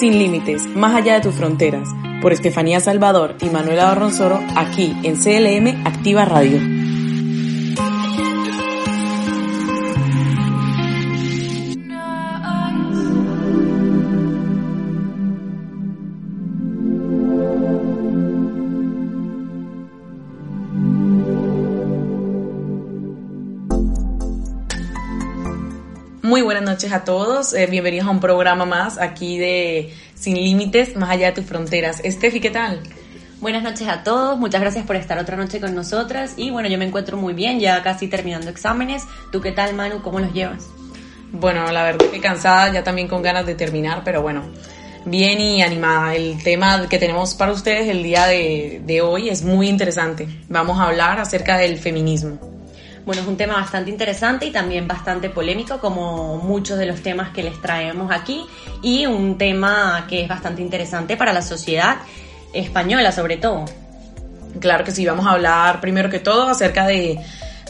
Sin límites, más allá de tus fronteras, por Estefanía Salvador y Manuela Barronzoro, aquí en CLM Activa Radio. Noches a todos, eh, bienvenidos a un programa más aquí de Sin Límites, más allá de tus fronteras. Estefi, ¿qué tal? Buenas noches a todos, muchas gracias por estar otra noche con nosotras y bueno, yo me encuentro muy bien, ya casi terminando exámenes. ¿Tú qué tal, Manu? ¿Cómo los llevas? Bueno, la verdad que cansada, ya también con ganas de terminar, pero bueno, bien y animada. El tema que tenemos para ustedes el día de, de hoy es muy interesante. Vamos a hablar acerca del feminismo. Bueno, es un tema bastante interesante y también bastante polémico, como muchos de los temas que les traemos aquí, y un tema que es bastante interesante para la sociedad española, sobre todo. Claro que sí, vamos a hablar primero que todo acerca de,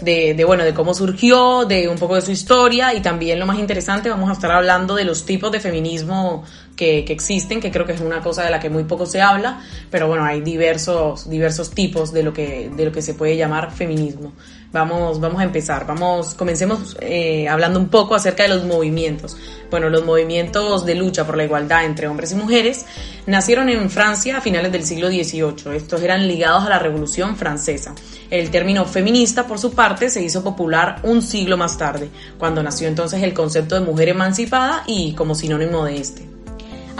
de, bueno, de cómo surgió, de un poco de su historia y también lo más interesante, vamos a estar hablando de los tipos de feminismo que, que, existen, que creo que es una cosa de la que muy poco se habla, pero bueno, hay diversos, diversos tipos de lo que, de lo que se puede llamar feminismo. Vamos, vamos a empezar. Vamos, comencemos eh, hablando un poco acerca de los movimientos. Bueno, los movimientos de lucha por la igualdad entre hombres y mujeres nacieron en Francia a finales del siglo XVIII. Estos eran ligados a la Revolución Francesa. El término feminista, por su parte, se hizo popular un siglo más tarde, cuando nació entonces el concepto de mujer emancipada y como sinónimo de este.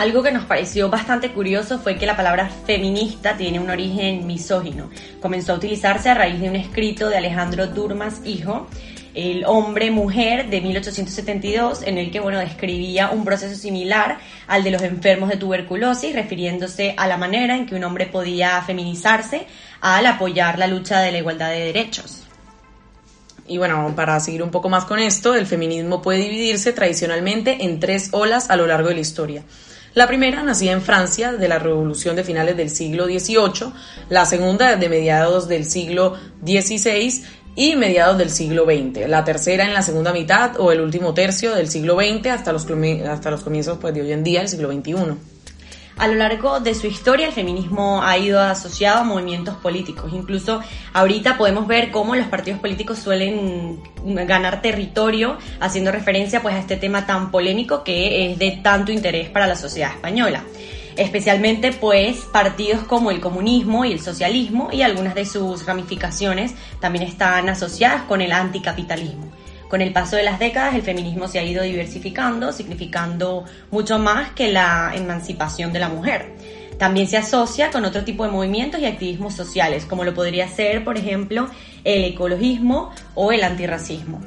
Algo que nos pareció bastante curioso fue que la palabra feminista tiene un origen misógino. Comenzó a utilizarse a raíz de un escrito de Alejandro Durmas Hijo, el hombre-mujer de 1872, en el que bueno, describía un proceso similar al de los enfermos de tuberculosis, refiriéndose a la manera en que un hombre podía feminizarse al apoyar la lucha de la igualdad de derechos. Y bueno, para seguir un poco más con esto, el feminismo puede dividirse tradicionalmente en tres olas a lo largo de la historia. La primera nacía en Francia de la revolución de finales del siglo XVIII, la segunda de mediados del siglo XVI y mediados del siglo XX, la tercera en la segunda mitad o el último tercio del siglo XX hasta los, hasta los comienzos pues, de hoy en día, el siglo XXI. A lo largo de su historia, el feminismo ha ido asociado a movimientos políticos. Incluso ahorita podemos ver cómo los partidos políticos suelen ganar territorio, haciendo referencia pues a este tema tan polémico que es de tanto interés para la sociedad española especialmente pues partidos como el comunismo y el socialismo y algunas de sus ramificaciones también están asociadas con el anticapitalismo. Con el paso de las décadas, el feminismo se ha ido diversificando, significando mucho más que la emancipación de la mujer. También se asocia con otro tipo de movimientos y activismos sociales, como lo podría ser, por ejemplo, el ecologismo o el antirracismo.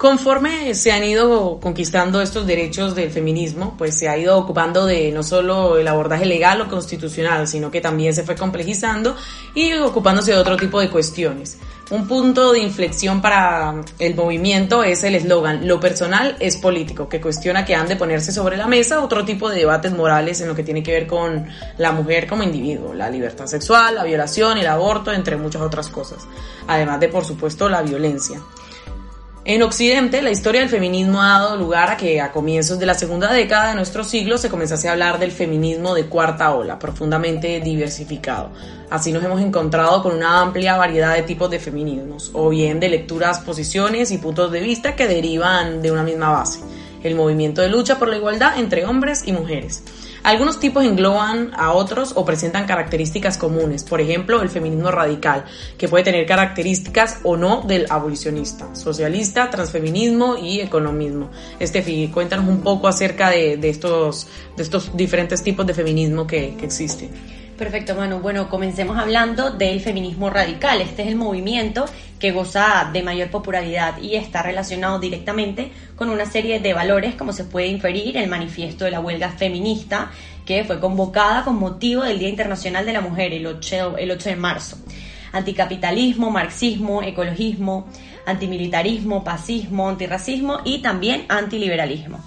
Conforme se han ido conquistando estos derechos del feminismo, pues se ha ido ocupando de no solo el abordaje legal o constitucional, sino que también se fue complejizando y ocupándose de otro tipo de cuestiones. Un punto de inflexión para el movimiento es el eslogan Lo personal es político, que cuestiona que han de ponerse sobre la mesa otro tipo de debates morales en lo que tiene que ver con la mujer como individuo, la libertad sexual, la violación, el aborto, entre muchas otras cosas. Además de, por supuesto, la violencia. En Occidente, la historia del feminismo ha dado lugar a que a comienzos de la segunda década de nuestro siglo se comenzase a hablar del feminismo de cuarta ola, profundamente diversificado. Así nos hemos encontrado con una amplia variedad de tipos de feminismos, o bien de lecturas, posiciones y puntos de vista que derivan de una misma base, el movimiento de lucha por la igualdad entre hombres y mujeres. Algunos tipos engloban a otros o presentan características comunes, por ejemplo, el feminismo radical, que puede tener características o no del abolicionista, socialista, transfeminismo y economismo. Estefi, cuéntanos un poco acerca de, de, estos, de estos diferentes tipos de feminismo que, que existen. Perfecto, Manu. Bueno, comencemos hablando del feminismo radical. Este es el movimiento que goza de mayor popularidad y está relacionado directamente con una serie de valores como se puede inferir el manifiesto de la huelga feminista que fue convocada con motivo del Día Internacional de la Mujer el 8, el 8 de marzo. Anticapitalismo, marxismo, ecologismo, antimilitarismo, pazismo, antirracismo y también antiliberalismo.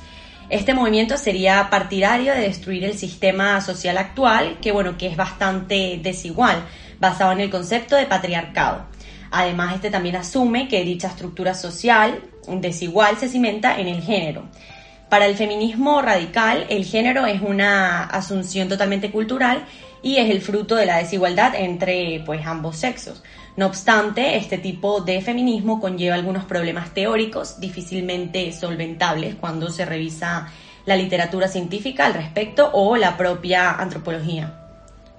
Este movimiento sería partidario de destruir el sistema social actual, que bueno, que es bastante desigual, basado en el concepto de patriarcado. Además, este también asume que dicha estructura social desigual se cimenta en el género. Para el feminismo radical, el género es una asunción totalmente cultural y es el fruto de la desigualdad entre pues, ambos sexos. No obstante, este tipo de feminismo conlleva algunos problemas teóricos difícilmente solventables cuando se revisa la literatura científica al respecto o la propia antropología.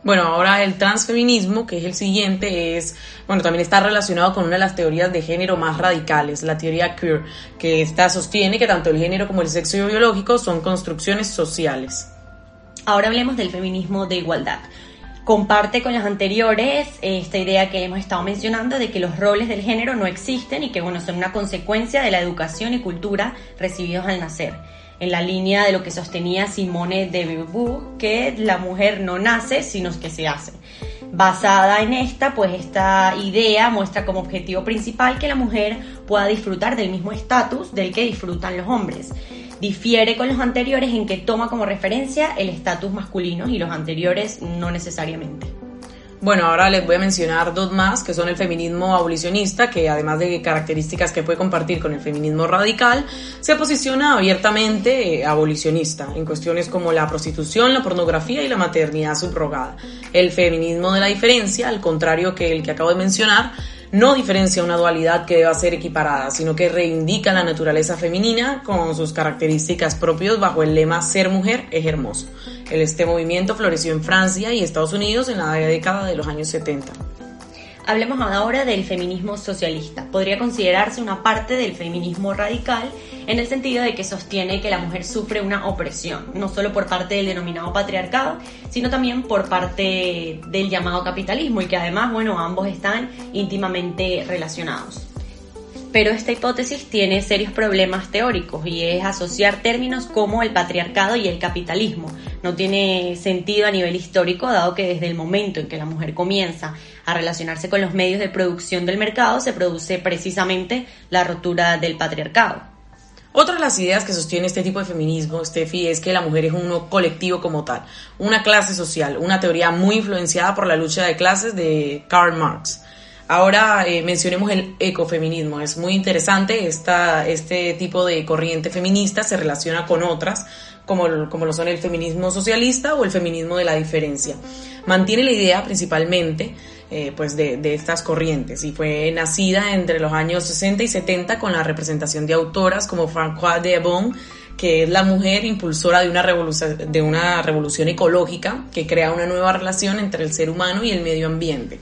Bueno, ahora el transfeminismo, que es el siguiente, es, bueno, también está relacionado con una de las teorías de género más radicales, la teoría queer, que esta sostiene que tanto el género como el sexo biológico son construcciones sociales. Ahora hablemos del feminismo de igualdad. Comparte con las anteriores esta idea que hemos estado mencionando de que los roles del género no existen y que, bueno, son una consecuencia de la educación y cultura recibidos al nacer en la línea de lo que sostenía Simone de Beauvoir, que la mujer no nace, sino que se hace. Basada en esta, pues esta idea muestra como objetivo principal que la mujer pueda disfrutar del mismo estatus del que disfrutan los hombres. Difiere con los anteriores en que toma como referencia el estatus masculino y los anteriores no necesariamente. Bueno, ahora les voy a mencionar dos más, que son el feminismo abolicionista, que además de características que puede compartir con el feminismo radical, se posiciona abiertamente eh, abolicionista en cuestiones como la prostitución, la pornografía y la maternidad subrogada. El feminismo de la diferencia, al contrario que el que acabo de mencionar, no diferencia una dualidad que deba ser equiparada, sino que reivindica la naturaleza femenina con sus características propias bajo el lema ser mujer es hermoso. Este movimiento floreció en Francia y Estados Unidos en la década de los años 70. Hablemos ahora del feminismo socialista. Podría considerarse una parte del feminismo radical en el sentido de que sostiene que la mujer sufre una opresión, no solo por parte del denominado patriarcado, sino también por parte del llamado capitalismo y que además, bueno, ambos están íntimamente relacionados pero esta hipótesis tiene serios problemas teóricos y es asociar términos como el patriarcado y el capitalismo. No tiene sentido a nivel histórico, dado que desde el momento en que la mujer comienza a relacionarse con los medios de producción del mercado, se produce precisamente la rotura del patriarcado. Otra de las ideas que sostiene este tipo de feminismo, Steffi, es que la mujer es un colectivo como tal, una clase social, una teoría muy influenciada por la lucha de clases de Karl Marx. Ahora eh, mencionemos el ecofeminismo. Es muy interesante, esta, este tipo de corriente feminista se relaciona con otras, como, como lo son el feminismo socialista o el feminismo de la diferencia. Mantiene la idea principalmente eh, pues de, de, estas corrientes y fue nacida entre los años 60 y 70 con la representación de autoras como Françoise de Bon, que es la mujer impulsora de una, de una revolución ecológica que crea una nueva relación entre el ser humano y el medio ambiente.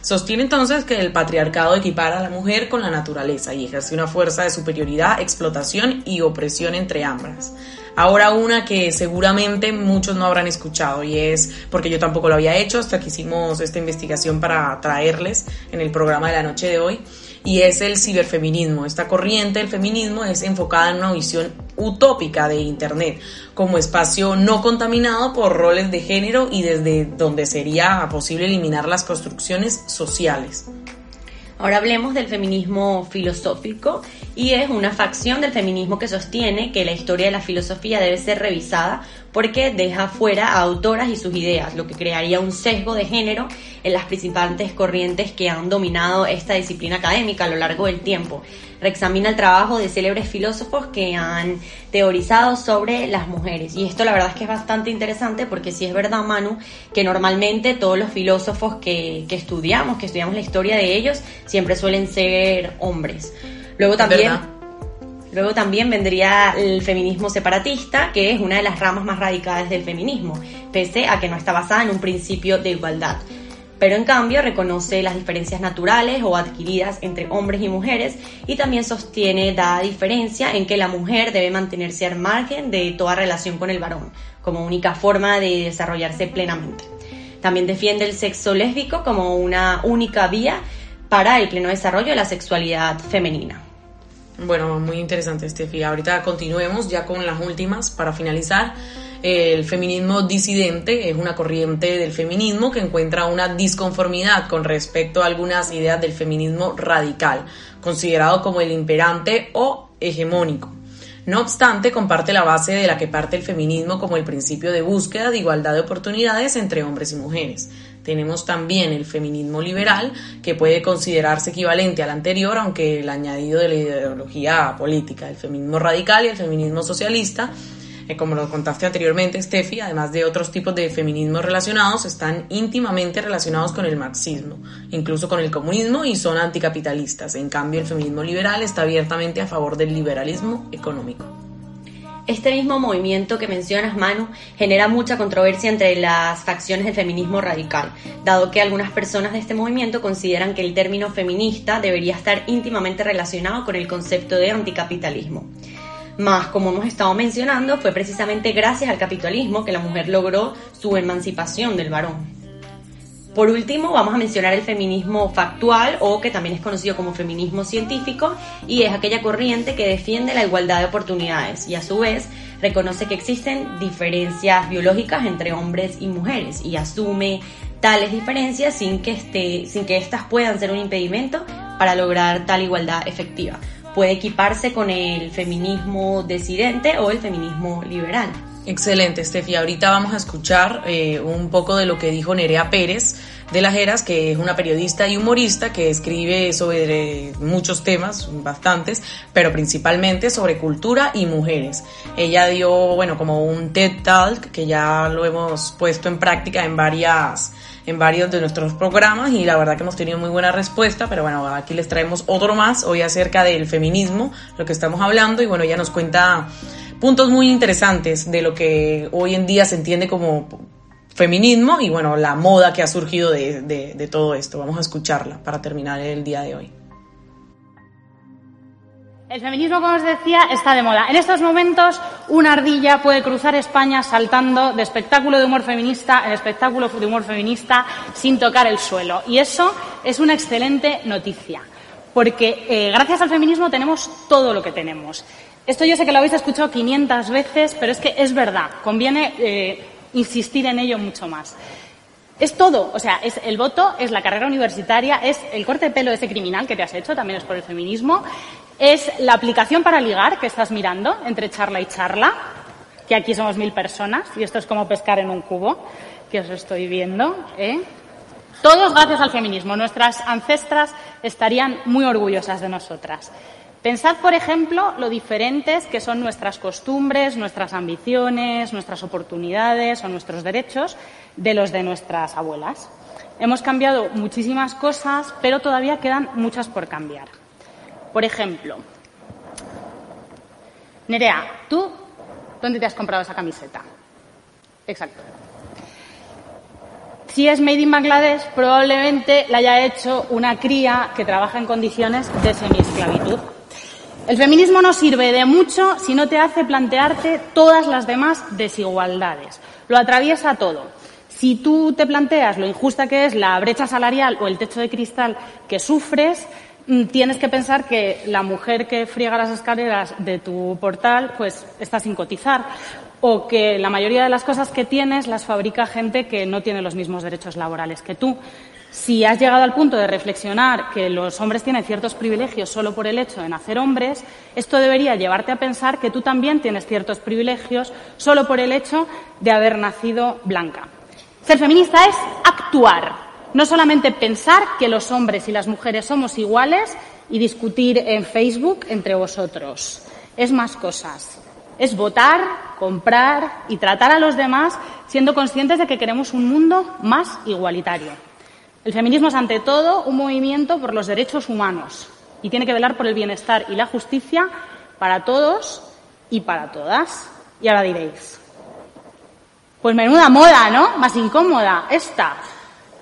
Sostiene entonces que el patriarcado equipara a la mujer con la naturaleza y ejerce una fuerza de superioridad, explotación y opresión entre ambas. Ahora una que seguramente muchos no habrán escuchado y es porque yo tampoco lo había hecho hasta que hicimos esta investigación para traerles en el programa de la noche de hoy y es el ciberfeminismo. Esta corriente del feminismo es enfocada en una visión utópica de Internet como espacio no contaminado por roles de género y desde donde sería posible eliminar las construcciones sociales. Ahora hablemos del feminismo filosófico y es una facción del feminismo que sostiene que la historia de la filosofía debe ser revisada porque deja fuera a autoras y sus ideas, lo que crearía un sesgo de género en las principales corrientes que han dominado esta disciplina académica a lo largo del tiempo. Reexamina el trabajo de célebres filósofos que han teorizado sobre las mujeres. Y esto la verdad es que es bastante interesante porque si es verdad, Manu, que normalmente todos los filósofos que, que estudiamos, que estudiamos la historia de ellos, siempre suelen ser hombres. Luego también... Luego también vendría el feminismo separatista, que es una de las ramas más radicales del feminismo, pese a que no está basada en un principio de igualdad. Pero en cambio reconoce las diferencias naturales o adquiridas entre hombres y mujeres y también sostiene la diferencia en que la mujer debe mantenerse al margen de toda relación con el varón, como única forma de desarrollarse plenamente. También defiende el sexo lésbico como una única vía para el pleno desarrollo de la sexualidad femenina. Bueno, muy interesante, Estefi. Ahorita continuemos ya con las últimas para finalizar. El feminismo disidente es una corriente del feminismo que encuentra una disconformidad con respecto a algunas ideas del feminismo radical, considerado como el imperante o hegemónico. No obstante, comparte la base de la que parte el feminismo como el principio de búsqueda de igualdad de oportunidades entre hombres y mujeres. Tenemos también el feminismo liberal, que puede considerarse equivalente al anterior, aunque el añadido de la ideología política, el feminismo radical y el feminismo socialista, eh, como lo contaste anteriormente, Steffi, además de otros tipos de feminismos relacionados, están íntimamente relacionados con el marxismo, incluso con el comunismo y son anticapitalistas. En cambio, el feminismo liberal está abiertamente a favor del liberalismo económico. Este mismo movimiento que mencionas, Manu, genera mucha controversia entre las facciones del feminismo radical, dado que algunas personas de este movimiento consideran que el término feminista debería estar íntimamente relacionado con el concepto de anticapitalismo. Más, como hemos estado mencionando, fue precisamente gracias al capitalismo que la mujer logró su emancipación del varón. Por último, vamos a mencionar el feminismo factual o que también es conocido como feminismo científico y es aquella corriente que defiende la igualdad de oportunidades y a su vez reconoce que existen diferencias biológicas entre hombres y mujeres y asume tales diferencias sin que, este, sin que éstas puedan ser un impedimento para lograr tal igualdad efectiva. Puede equiparse con el feminismo decidente o el feminismo liberal. Excelente, Steffi. Ahorita vamos a escuchar eh, un poco de lo que dijo Nerea Pérez de las Heras, que es una periodista y humorista que escribe sobre muchos temas, bastantes, pero principalmente sobre cultura y mujeres. Ella dio, bueno, como un TED Talk que ya lo hemos puesto en práctica en varias en varios de nuestros programas y la verdad que hemos tenido muy buena respuesta, pero bueno, aquí les traemos otro más hoy acerca del feminismo, lo que estamos hablando y bueno, ella nos cuenta puntos muy interesantes de lo que hoy en día se entiende como feminismo y bueno, la moda que ha surgido de, todo esto. Vamos a escucharla para terminar el día de hoy. El feminismo, como os decía, está de moda. En estos momentos, una ardilla puede cruzar España saltando de espectáculo de humor feminista en espectáculo de humor feminista sin tocar el suelo. Y eso es una excelente noticia, porque eh, gracias al feminismo tenemos todo lo que tenemos. Esto yo sé que lo habéis escuchado 500 veces, pero es que es verdad, conviene eh, insistir en ello mucho más. Es todo, o sea, es el voto, es la carrera universitaria, es el corte de pelo de ese criminal que te has hecho, también es por el feminismo, es la aplicación para ligar que estás mirando entre charla y charla, que aquí somos mil personas y esto es como pescar en un cubo, que os estoy viendo, ¿eh? Todos gracias al feminismo. Nuestras ancestras estarían muy orgullosas de nosotras. Pensad, por ejemplo, lo diferentes que son nuestras costumbres, nuestras ambiciones, nuestras oportunidades o nuestros derechos de los de nuestras abuelas. Hemos cambiado muchísimas cosas, pero todavía quedan muchas por cambiar. Por ejemplo, Nerea, ¿tú dónde te has comprado esa camiseta? Exacto. Si es Made in Bangladesh, probablemente la haya hecho una cría que trabaja en condiciones de semiesclavitud. El feminismo no sirve de mucho si no te hace plantearte todas las demás desigualdades. Lo atraviesa todo. Si tú te planteas lo injusta que es la brecha salarial o el techo de cristal que sufres, mm, tienes que pensar que la mujer que friega las escaleras de tu portal pues está sin cotizar o que la mayoría de las cosas que tienes las fabrica gente que no tiene los mismos derechos laborales que tú. Si has llegado al punto de reflexionar que los hombres tienen ciertos privilegios solo por el hecho de nacer hombres, esto debería llevarte a pensar que tú también tienes ciertos privilegios solo por el hecho de haber nacido blanca. Ser feminista es actuar, no solamente pensar que los hombres y las mujeres somos iguales y discutir en Facebook entre vosotros. Es más cosas. Es votar, comprar y tratar a los demás siendo conscientes de que queremos un mundo más igualitario. El feminismo es, ante todo, un movimiento por los derechos humanos y tiene que velar por el bienestar y la justicia para todos y para todas. Y ahora diréis, pues menuda moda, ¿no? Más incómoda, esta.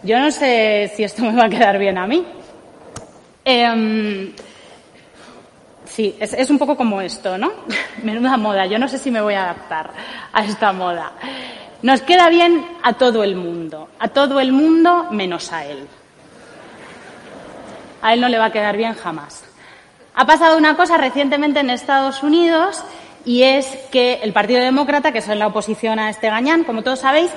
Yo no sé si esto me va a quedar bien a mí. Em, sí, es, un poco como esto, ¿no? Menuda moda. Yo no sé si me voy a adaptar a esta moda. Nos queda bien a todo el mundo, a todo el mundo menos a él. a él no le va a quedar bien jamás. Ha pasado una cosa recientemente en Estados Unidos y es que el Partido Demócrata, que es la oposición a este gañán, como todos sabéis,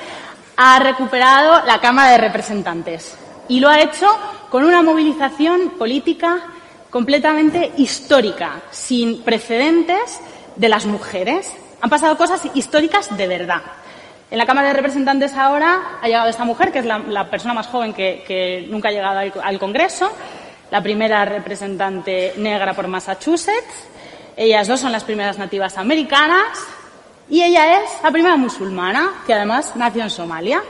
ha recuperado la Cámara de Representantes y lo ha hecho con una movilización política completamente histórica, sin precedentes de las mujeres. Han pasado cosas históricas de verdad. En la Cámara de Representantes ahora ha llegado esta mujer, que es la, persona más joven que, nunca ha llegado al, Congreso, la primera representante negra por Massachusetts. Ellas dos son las primeras nativas americanas y ella es la primera musulmana, que además nació en Somalia.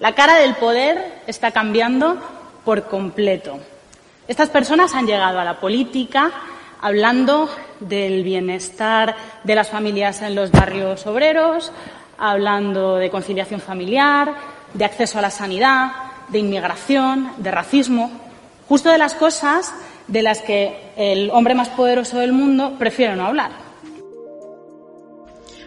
La cara del poder está cambiando por completo. Estas personas han llegado a la política hablando del bienestar de las familias en los barrios obreros, hablando de conciliación familiar, de acceso a la sanidad, de inmigración, de racismo, justo de las cosas de las que el hombre más poderoso del mundo prefiere no hablar.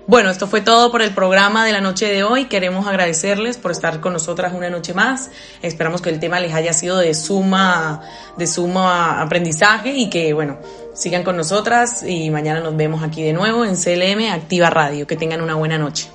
Bueno, esto fue todo por el programa de la noche de hoy. Queremos agradecerles por estar con nosotras una noche más. Esperamos que el tema les haya sido de suma, de suma aprendizaje y que, bueno, sigan con nosotras y mañana nos vemos aquí de nuevo en CLM Activa Radio. Que tengan una buena noche.